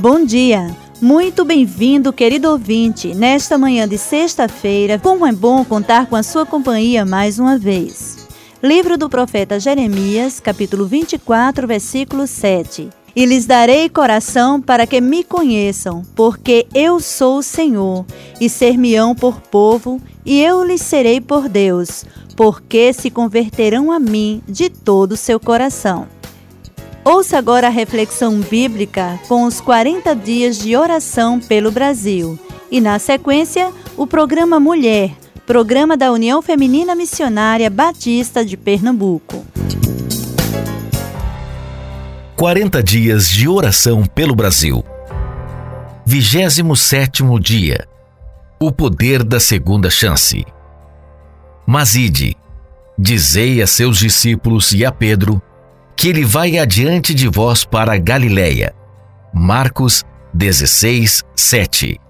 Bom dia! Muito bem-vindo, querido ouvinte, nesta manhã de sexta-feira. Como é bom contar com a sua companhia mais uma vez. Livro do profeta Jeremias, capítulo 24, versículo 7. E lhes darei coração para que me conheçam, porque eu sou o Senhor, e ser-me-ão por povo, e eu lhes serei por Deus, porque se converterão a mim de todo o seu coração. Ouça agora a reflexão bíblica com os 40 dias de oração pelo Brasil e, na sequência, o programa Mulher, programa da União Feminina Missionária Batista de Pernambuco. 40 dias de oração pelo Brasil. 27 dia. O poder da segunda chance. Mas ide, dizei a seus discípulos e a Pedro que ele vai adiante de vós para Galiléia. Marcos 16, 7.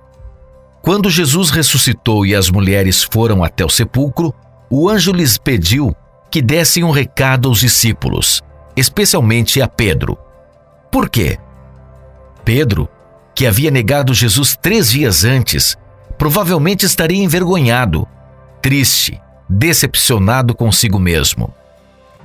Quando Jesus ressuscitou e as mulheres foram até o sepulcro, o anjo lhes pediu que dessem um recado aos discípulos, especialmente a Pedro. Por quê? Pedro, que havia negado Jesus três dias antes, provavelmente estaria envergonhado, triste, decepcionado consigo mesmo.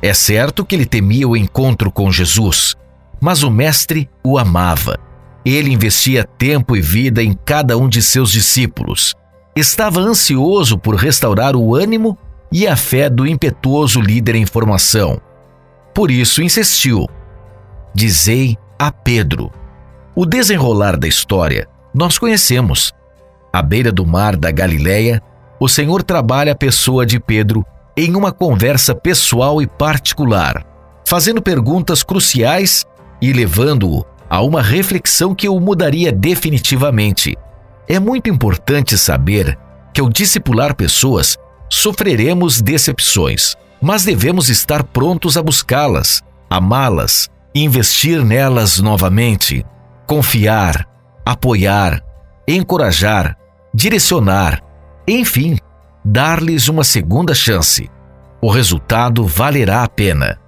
É certo que ele temia o encontro com Jesus, mas o Mestre o amava. Ele investia tempo e vida em cada um de seus discípulos. Estava ansioso por restaurar o ânimo e a fé do impetuoso líder em formação. Por isso insistiu: Dizei a Pedro. O desenrolar da história nós conhecemos. À beira do mar da Galileia, o Senhor trabalha a pessoa de Pedro em uma conversa pessoal e particular, fazendo perguntas cruciais e levando-o a uma reflexão que o mudaria definitivamente. É muito importante saber que ao discipular pessoas, sofreremos decepções, mas devemos estar prontos a buscá-las, amá-las, investir nelas novamente, confiar, apoiar, encorajar, direcionar, enfim, dar-lhes uma segunda chance. O resultado valerá a pena.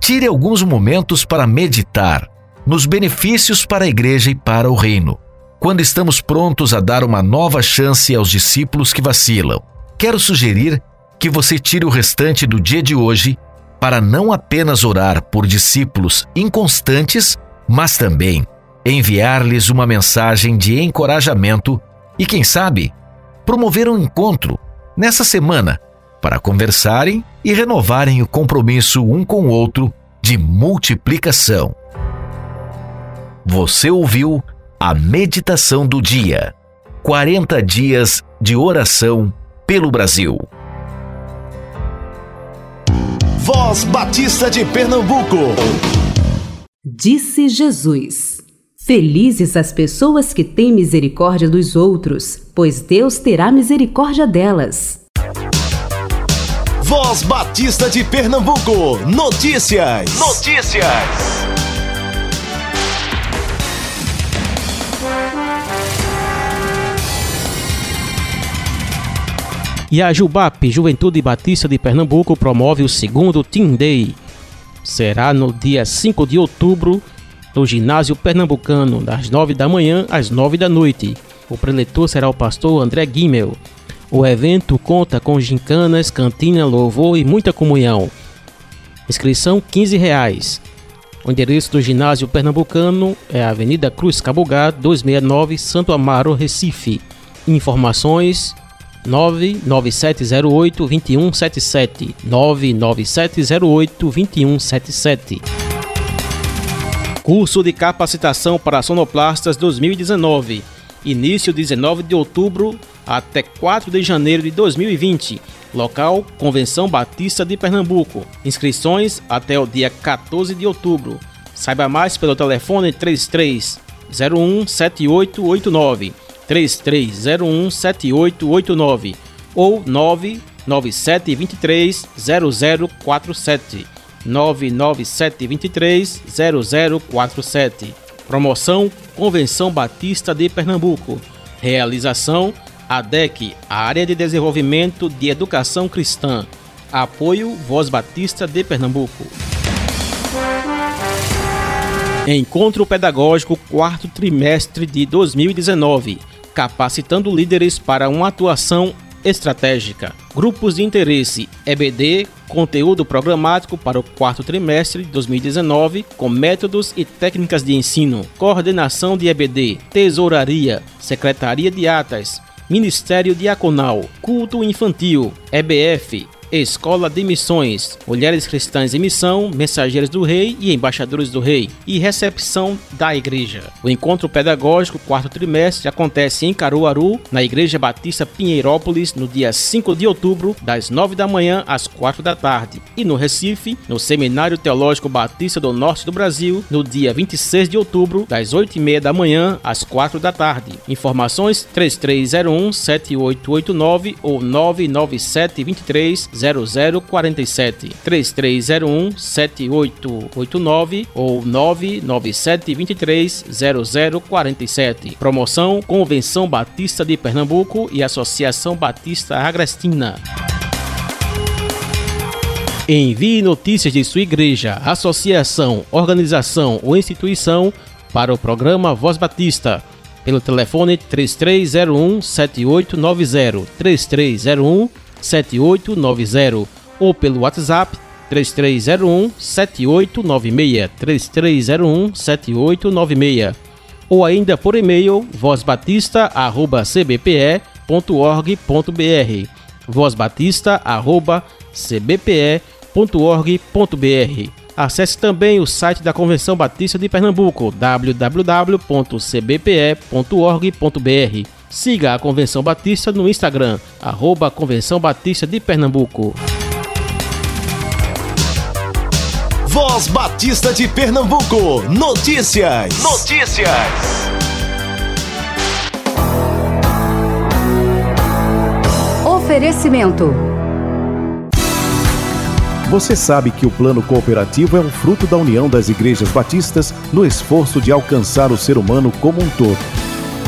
Tire alguns momentos para meditar nos benefícios para a igreja e para o reino. Quando estamos prontos a dar uma nova chance aos discípulos que vacilam, quero sugerir que você tire o restante do dia de hoje para não apenas orar por discípulos inconstantes, mas também enviar-lhes uma mensagem de encorajamento e, quem sabe, promover um encontro nessa semana para conversarem e renovarem o compromisso um com o outro de multiplicação. Você ouviu a meditação do dia. 40 dias de oração pelo Brasil. Voz Batista de Pernambuco. Disse Jesus: Felizes as pessoas que têm misericórdia dos outros, pois Deus terá misericórdia delas. Voz Batista de Pernambuco. Notícias. Notícias. E a Jubap, Juventude Batista de Pernambuco, promove o segundo Team Day. Será no dia 5 de outubro, no ginásio pernambucano, das 9 da manhã às 9 da noite. O preletor será o pastor André Guimel. O evento conta com gincanas, cantina, louvor e muita comunhão. Inscrição 15 reais. O endereço do ginásio pernambucano é a Avenida Cruz Cabogá, 269, Santo Amaro, Recife. Informações 99708 2177 99708 2177 Curso de capacitação para sonoplastas 2019 início 19 de outubro até 4 de janeiro de 2020. Local: Convenção Batista de Pernambuco. Inscrições até o dia 14 de outubro. Saiba mais pelo telefone 3301 7889 3301 7889 ou 99723 0047 99723 0047 Promoção Convenção Batista de Pernambuco Realização ADEC, Área de Desenvolvimento de Educação Cristã. Apoio Voz Batista de Pernambuco. Encontro Pedagógico quarto trimestre de 2019, capacitando líderes para uma atuação estratégica. Grupos de interesse EBD, conteúdo programático para o quarto trimestre de 2019, com métodos e técnicas de ensino, coordenação de EBD, tesouraria, secretaria de atas, Ministério Diaconal, Culto Infantil, EBF, Escola de Missões, Mulheres Cristãs em Missão, Mensageiros do Rei e Embaixadores do Rei, e Recepção da Igreja. O encontro pedagógico quarto trimestre acontece em Caruaru, na Igreja Batista Pinheirópolis, no dia 5 de outubro, das 9 da manhã às 4 da tarde, e no Recife, no Seminário Teológico Batista do Norte do Brasil, no dia 26 de outubro, das 8 e meia da manhã às 4 da tarde. Informações 3301 7889 ou 997 23 0047 3301 7889 ou 997 23 0047. Promoção Convenção Batista de Pernambuco e Associação Batista Agrestina. Envie notícias de sua igreja, associação, organização ou instituição para o programa Voz Batista pelo telefone 3301 7890 3301 7890 ou pelo WhatsApp 3301 7896 3301 7896 ou ainda por e-mail vozbatista@cbpe.org.br vozbatista@cbpe.org.br Acesse também o site da Convenção Batista de Pernambuco www.cbpe.org.br Siga a Convenção Batista no Instagram, arroba Convenção Batista de Pernambuco. Voz Batista de Pernambuco. Notícias. Notícias. Oferecimento. Você sabe que o plano cooperativo é um fruto da união das igrejas batistas no esforço de alcançar o ser humano como um todo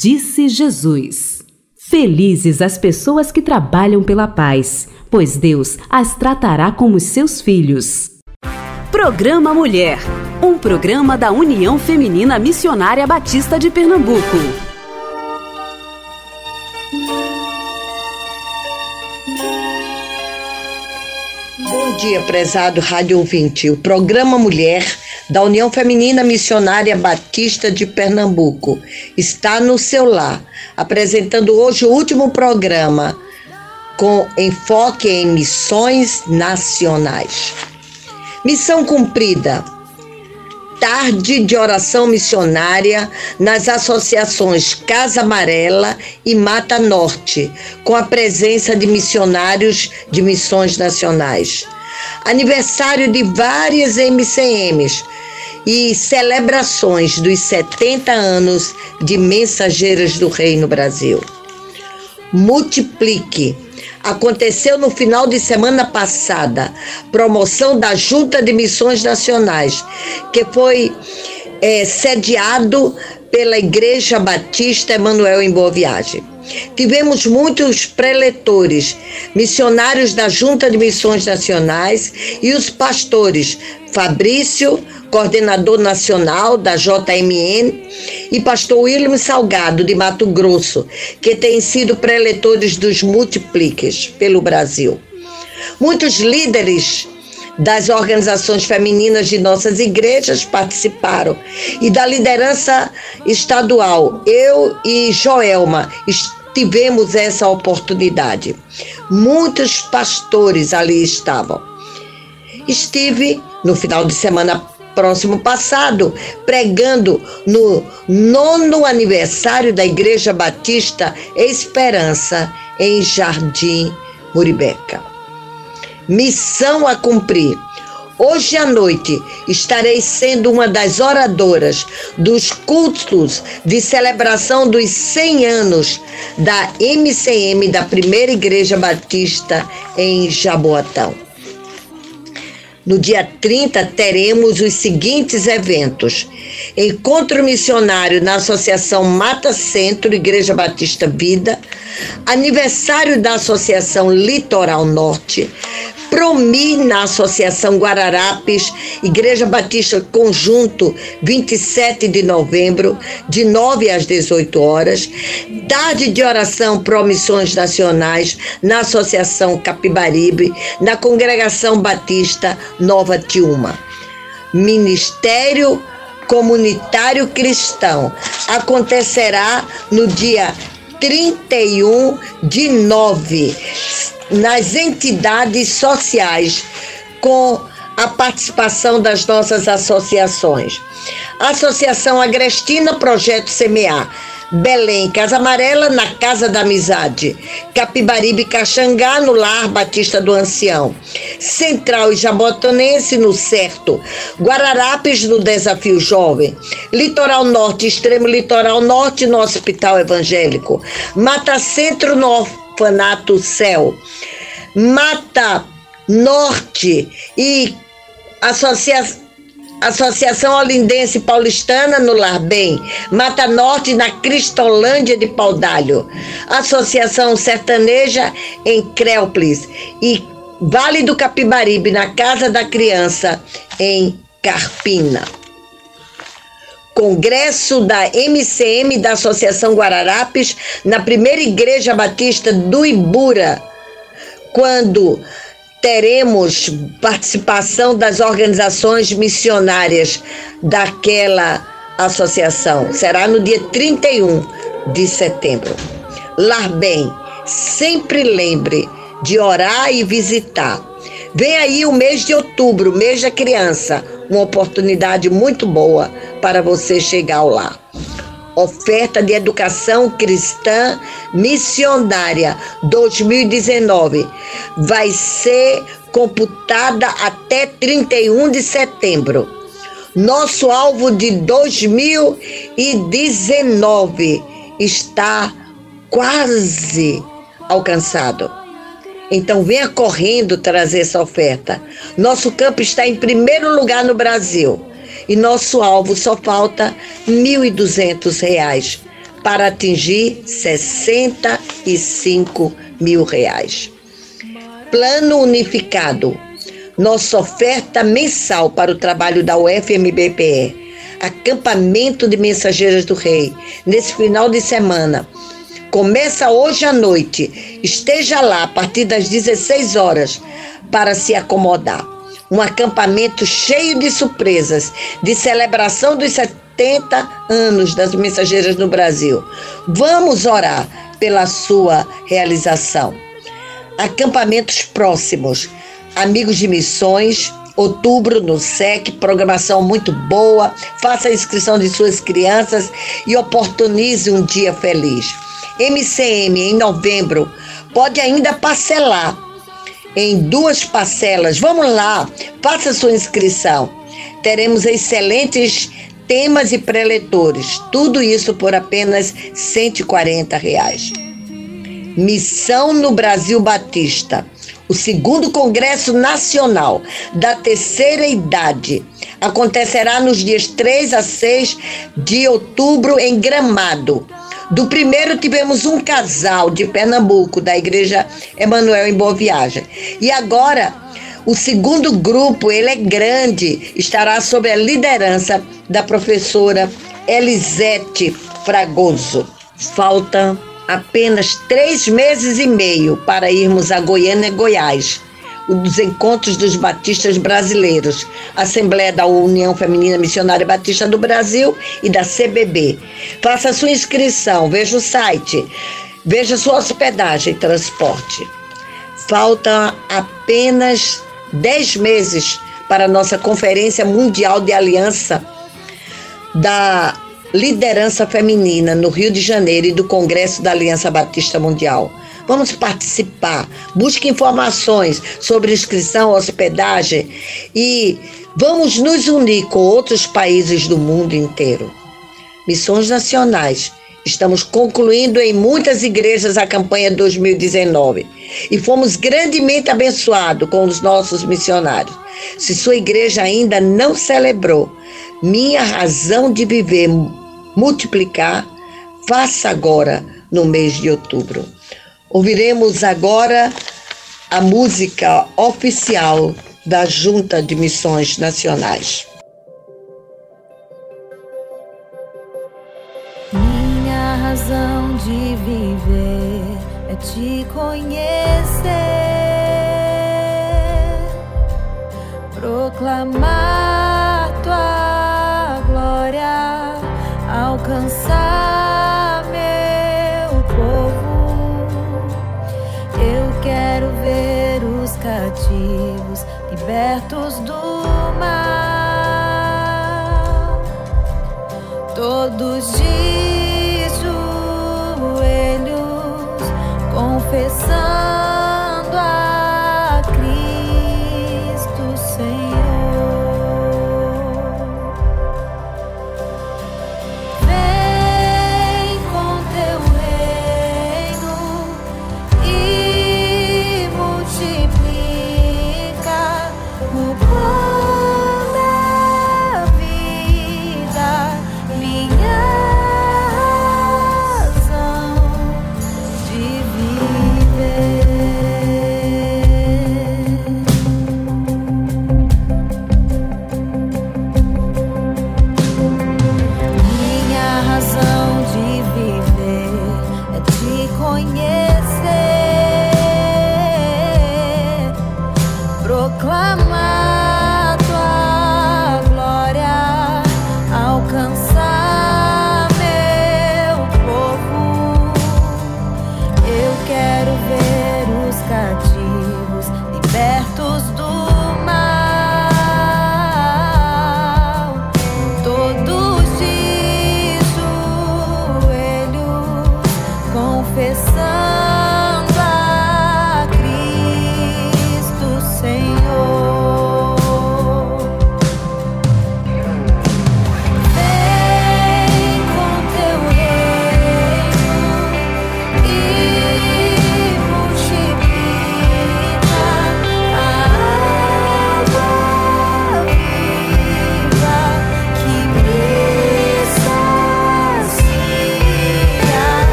Disse Jesus: Felizes as pessoas que trabalham pela paz, pois Deus as tratará como seus filhos. Programa Mulher um programa da União Feminina Missionária Batista de Pernambuco. Bom dia, prezado rádio ouvinte. O programa Mulher da União Feminina Missionária Batista de Pernambuco. Está no seu lar, apresentando hoje o último programa com enfoque em missões nacionais. Missão cumprida. Tarde de oração missionária nas associações Casa Amarela e Mata Norte, com a presença de missionários de missões nacionais aniversário de várias MCMs e celebrações dos 70 anos de Mensageiras do Rei no Brasil. Multiplique. Aconteceu no final de semana passada, promoção da Junta de Missões Nacionais, que foi é, sediado pela Igreja Batista Emanuel em Boa Viagem. Tivemos muitos preletores, missionários da Junta de Missões Nacionais e os pastores Fabrício, coordenador nacional da JMN, e pastor William Salgado, de Mato Grosso, que têm sido preletores dos multipliques pelo Brasil. Muitos líderes das organizações femininas de nossas igrejas participaram e da liderança estadual. Eu e Joelma tivemos essa oportunidade. Muitos pastores ali estavam. Estive no final de semana próximo passado, pregando no nono aniversário da Igreja Batista Esperança, em Jardim Muribeca. Missão a cumprir. Hoje à noite estarei sendo uma das oradoras dos cultos de celebração dos 100 anos da MCM da Primeira Igreja Batista em Jaboatão. No dia 30, teremos os seguintes eventos: Encontro Missionário na Associação Mata Centro, Igreja Batista Vida, aniversário da Associação Litoral Norte, Promi na Associação Guararapes, Igreja Batista Conjunto, 27 de novembro, de 9 às 18 horas. Tarde de oração Promissões Nacionais na Associação Capibaribe, na Congregação Batista Nova Tiuma. Ministério Comunitário Cristão acontecerá no dia 31 de nove nas entidades sociais com a participação das nossas associações. Associação Agrestina Projeto Semear. Belém, Casa Amarela, na Casa da Amizade. Capibaribe, Caxangá, no Lar Batista do Ancião. Central e Jabotonense, no Certo. Guararapes, no Desafio Jovem. Litoral Norte, Extremo Litoral Norte, no Hospital Evangélico. Mata Centro, no Orfanato Céu. Mata Norte e Associação Associação Olindense Paulistana no Lar Bem, Mata Norte na Cristolândia de Paudalho, Associação Sertaneja em Créuplis e Vale do Capibaribe na Casa da Criança em Carpina. Congresso da MCM da Associação Guararapes na primeira Igreja Batista do Ibura, quando teremos participação das organizações missionárias daquela associação. Será no dia 31 de setembro. Lar bem, sempre lembre de orar e visitar. Vem aí o mês de outubro, mês da criança, uma oportunidade muito boa para você chegar lar oferta de educação cristã missionária 2019 vai ser computada até 31 de setembro. Nosso alvo de 2019 está quase alcançado. Então venha correndo trazer essa oferta. Nosso campo está em primeiro lugar no Brasil e nosso alvo só falta R$ 1.200 para atingir 65 mil reais. Plano unificado. Nossa oferta mensal para o trabalho da UFMBPE. Acampamento de Mensageiras do Rei. Nesse final de semana. Começa hoje à noite. Esteja lá a partir das 16 horas para se acomodar um acampamento cheio de surpresas, de celebração dos 70 anos das Mensageiras no Brasil. Vamos orar pela sua realização. Acampamentos próximos, amigos de missões, outubro no SEC, programação muito boa. Faça a inscrição de suas crianças e oportunize um dia feliz. MCM em novembro pode ainda parcelar em duas parcelas. Vamos lá, faça sua inscrição. Teremos excelentes temas e preletores. Tudo isso por apenas 140 reais. Missão no Brasil Batista. O segundo Congresso Nacional da Terceira Idade acontecerá nos dias 3 a 6 de outubro em Gramado. Do primeiro tivemos um casal de Pernambuco, da Igreja Emanuel em Boa Viagem. E agora, o segundo grupo, ele é grande, estará sob a liderança da professora Elisete Fragoso. Faltam apenas três meses e meio para irmos a Goiânia, Goiás. Dos encontros dos batistas brasileiros, Assembleia da União Feminina Missionária Batista do Brasil e da CBB. Faça sua inscrição, veja o site, veja sua hospedagem e transporte. Falta apenas 10 meses para a nossa Conferência Mundial de Aliança da Liderança Feminina no Rio de Janeiro e do Congresso da Aliança Batista Mundial. Vamos participar. Busque informações sobre inscrição, hospedagem e vamos nos unir com outros países do mundo inteiro. Missões nacionais. Estamos concluindo em muitas igrejas a campanha 2019 e fomos grandemente abençoados com os nossos missionários. Se sua igreja ainda não celebrou minha razão de viver multiplicar, faça agora no mês de outubro. Ouviremos agora a música oficial da Junta de Missões Nacionais. Minha razão de viver é te conhecer, proclamar tua libertos do mal. Todos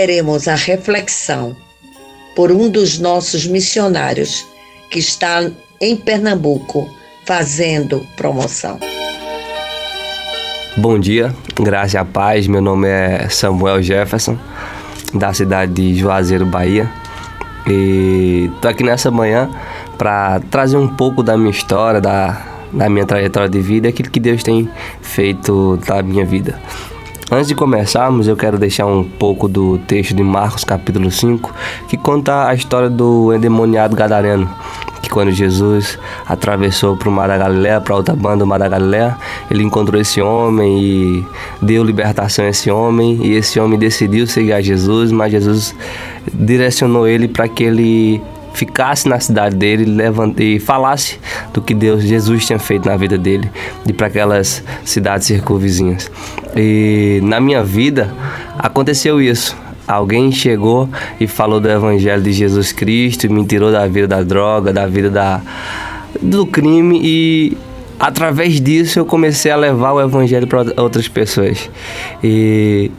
teremos a reflexão por um dos nossos missionários que está em Pernambuco fazendo promoção. Bom dia, graça e paz. Meu nome é Samuel Jefferson, da cidade de Juazeiro, Bahia. E tô aqui nessa manhã para trazer um pouco da minha história, da, da minha trajetória de vida, aquilo que Deus tem feito na minha vida. Antes de começarmos, eu quero deixar um pouco do texto de Marcos, capítulo 5, que conta a história do endemoniado gadareno, que quando Jesus atravessou para o Mar da Galileia, para outra banda do Mar da Galileia, ele encontrou esse homem e deu libertação a esse homem, e esse homem decidiu seguir a Jesus, mas Jesus direcionou ele para que ele ficasse na cidade dele levante, e falasse do que Deus, Jesus tinha feito na vida dele e para aquelas cidades circunvizinhas. E na minha vida aconteceu isso. Alguém chegou e falou do evangelho de Jesus Cristo, me tirou da vida da droga, da vida da, do crime e através disso eu comecei a levar o evangelho para outras pessoas. E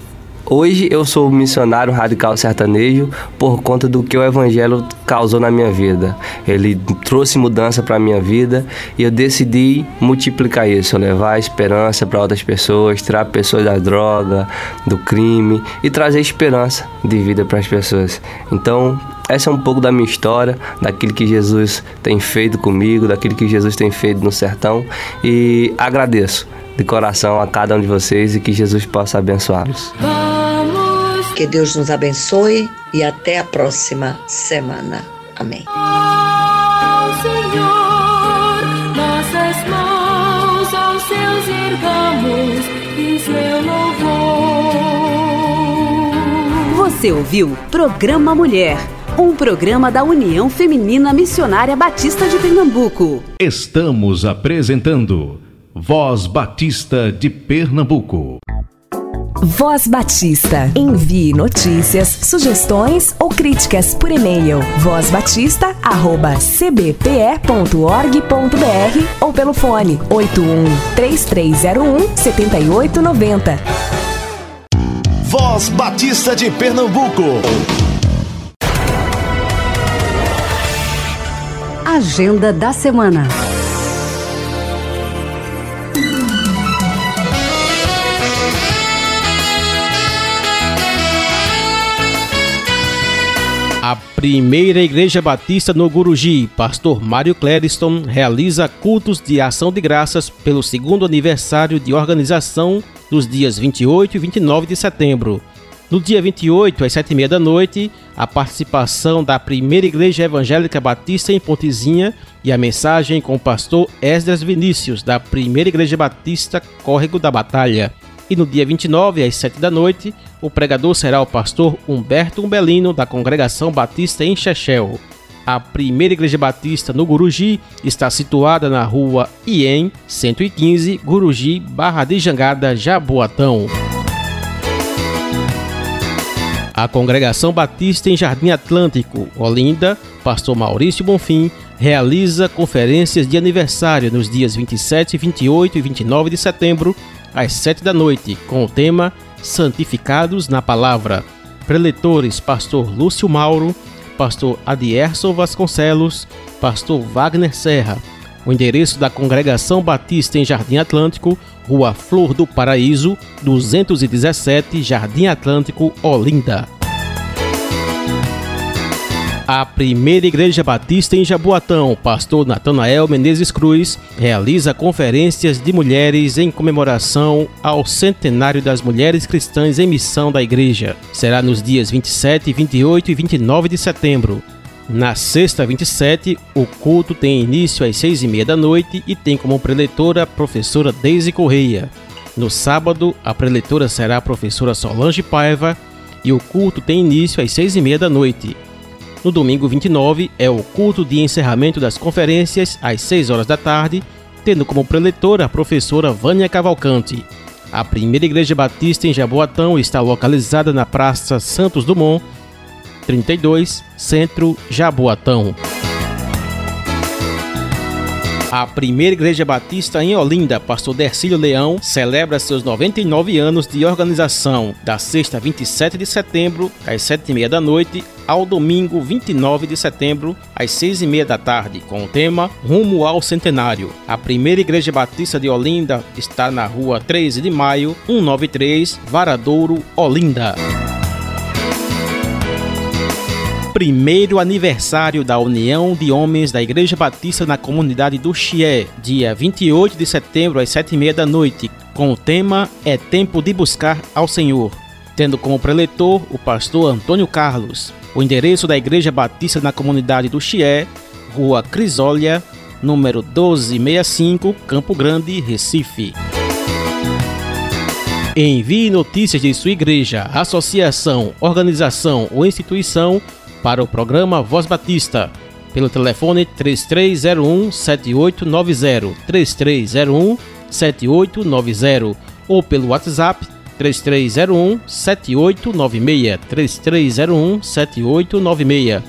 Hoje eu sou missionário radical sertanejo por conta do que o evangelho causou na minha vida. Ele trouxe mudança para minha vida e eu decidi multiplicar isso, levar esperança para outras pessoas, tirar pessoas da droga, do crime e trazer esperança de vida para as pessoas. Então, essa é um pouco da minha história, daquilo que Jesus tem feito comigo, daquilo que Jesus tem feito no sertão e agradeço de coração a cada um de vocês e que Jesus possa abençoá-los. Que Deus nos abençoe e até a próxima semana. Amém. Ao Senhor, nossas mãos aos seus ergamos em seu louvor. Você ouviu Programa Mulher, um programa da União Feminina Missionária Batista de Pernambuco. Estamos apresentando Voz Batista de Pernambuco. Voz Batista. Envie notícias, sugestões ou críticas por e-mail. vozbatista@cbpe.org.br ou pelo fone 81 3301 7890. Voz Batista de Pernambuco. Agenda da semana. Primeira Igreja Batista no Guruji, pastor Mário Clériston, realiza cultos de ação de graças pelo segundo aniversário de organização dos dias 28 e 29 de setembro. No dia 28, às 7h30 da noite, a participação da primeira Igreja Evangélica Batista em Pontezinha e a mensagem com o pastor Esdras Vinícius, da primeira Igreja Batista Córrego da Batalha. E no dia 29, às 7 da noite, o pregador será o pastor Humberto Umbelino, da Congregação Batista em Chechel. A primeira igreja batista no Guruji está situada na rua IEM 115, Guruji, Barra de Jangada, Jaboatão. A Congregação Batista em Jardim Atlântico, Olinda, pastor Maurício Bonfim, realiza conferências de aniversário nos dias 27, 28 e 29 de setembro, às 7 da noite, com o tema Santificados na Palavra. Preletores Pastor Lúcio Mauro, Pastor Adierson Vasconcelos, Pastor Wagner Serra. O endereço da Congregação Batista em Jardim Atlântico, Rua Flor do Paraíso, 217, Jardim Atlântico, Olinda. A primeira Igreja Batista em Jaboatão, pastor Natanael Menezes Cruz, realiza conferências de mulheres em comemoração ao centenário das mulheres cristãs em missão da igreja. Será nos dias 27, 28 e 29 de setembro. Na sexta 27, o culto tem início às seis e meia da noite e tem como preletora a professora Deise Correia. No sábado, a preletora será a professora Solange Paiva e o culto tem início às seis e meia da noite. No domingo 29 é o culto de encerramento das conferências às 6 horas da tarde, tendo como preletora a professora Vânia Cavalcante. A primeira igreja batista em Jaboatão está localizada na Praça Santos Dumont, 32, Centro Jaboatão. A primeira igreja batista em Olinda, pastor Dercílio Leão, celebra seus 99 anos de organização, da sexta 27 de setembro, às 7h30 da noite, ao domingo 29 de setembro, às 6h30 da tarde, com o tema Rumo ao Centenário. A primeira igreja batista de Olinda está na rua 13 de maio, 193, Varadouro, Olinda primeiro aniversário da União de Homens da Igreja Batista na comunidade do Chié, dia 28 de setembro às 7h30 da noite, com o tema É Tempo de Buscar ao Senhor, tendo como preletor o pastor Antônio Carlos. O endereço da Igreja Batista na comunidade do Chié, Rua Crisólia, número 1265, Campo Grande, Recife. Envie notícias de sua igreja, associação, organização ou instituição para o programa Voz Batista pelo telefone 3301 7890 3301 7890 ou pelo WhatsApp 3301 7896 3301 7896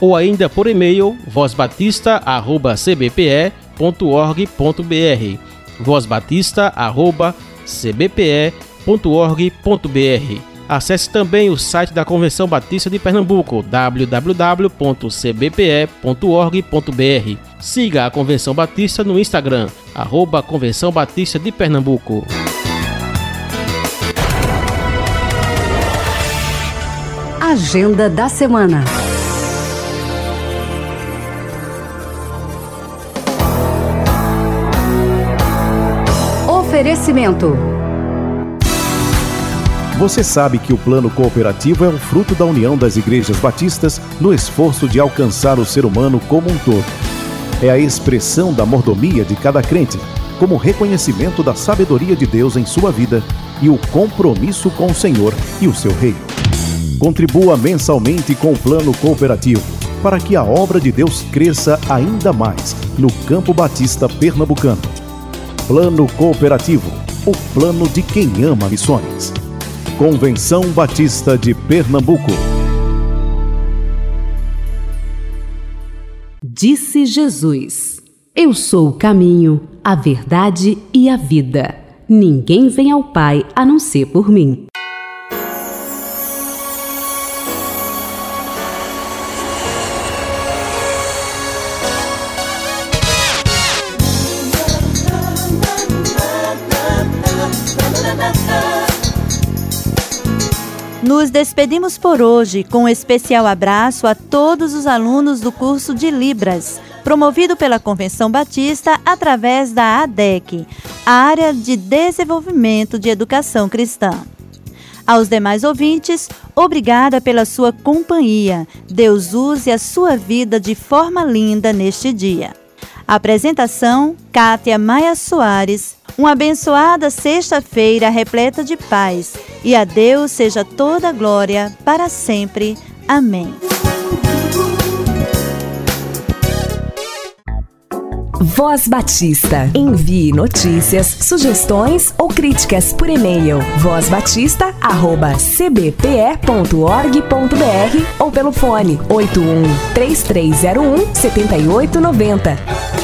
ou ainda por e-mail vozbatista@cbpe.org.br vozbatista@cbpe.org.br Acesse também o site da Convenção Batista de Pernambuco, www.cbpe.org.br. Siga a Convenção Batista no Instagram, arroba Convenção Batista de Pernambuco. Agenda da Semana. Oferecimento você sabe que o plano cooperativo é um fruto da união das igrejas batistas no esforço de alcançar o ser humano como um todo. É a expressão da mordomia de cada crente, como reconhecimento da sabedoria de Deus em sua vida e o compromisso com o Senhor e o seu reino. Contribua mensalmente com o plano cooperativo para que a obra de Deus cresça ainda mais no Campo Batista Pernambucano. Plano Cooperativo, o plano de quem ama missões. Convenção Batista de Pernambuco. Disse Jesus: Eu sou o caminho, a verdade e a vida. Ninguém vem ao Pai a não ser por mim. Nos despedimos por hoje com um especial abraço a todos os alunos do curso de Libras, promovido pela Convenção Batista através da ADEC, Área de Desenvolvimento de Educação Cristã. Aos demais ouvintes, obrigada pela sua companhia. Deus use a sua vida de forma linda neste dia. Apresentação: Kátia Maia Soares. Uma abençoada sexta-feira repleta de paz. E a Deus seja toda glória para sempre. Amém. Voz Batista. Envie notícias, sugestões ou críticas por e-mail. vozbatista@cbpe.org.br ou pelo fone 81 3301 7890.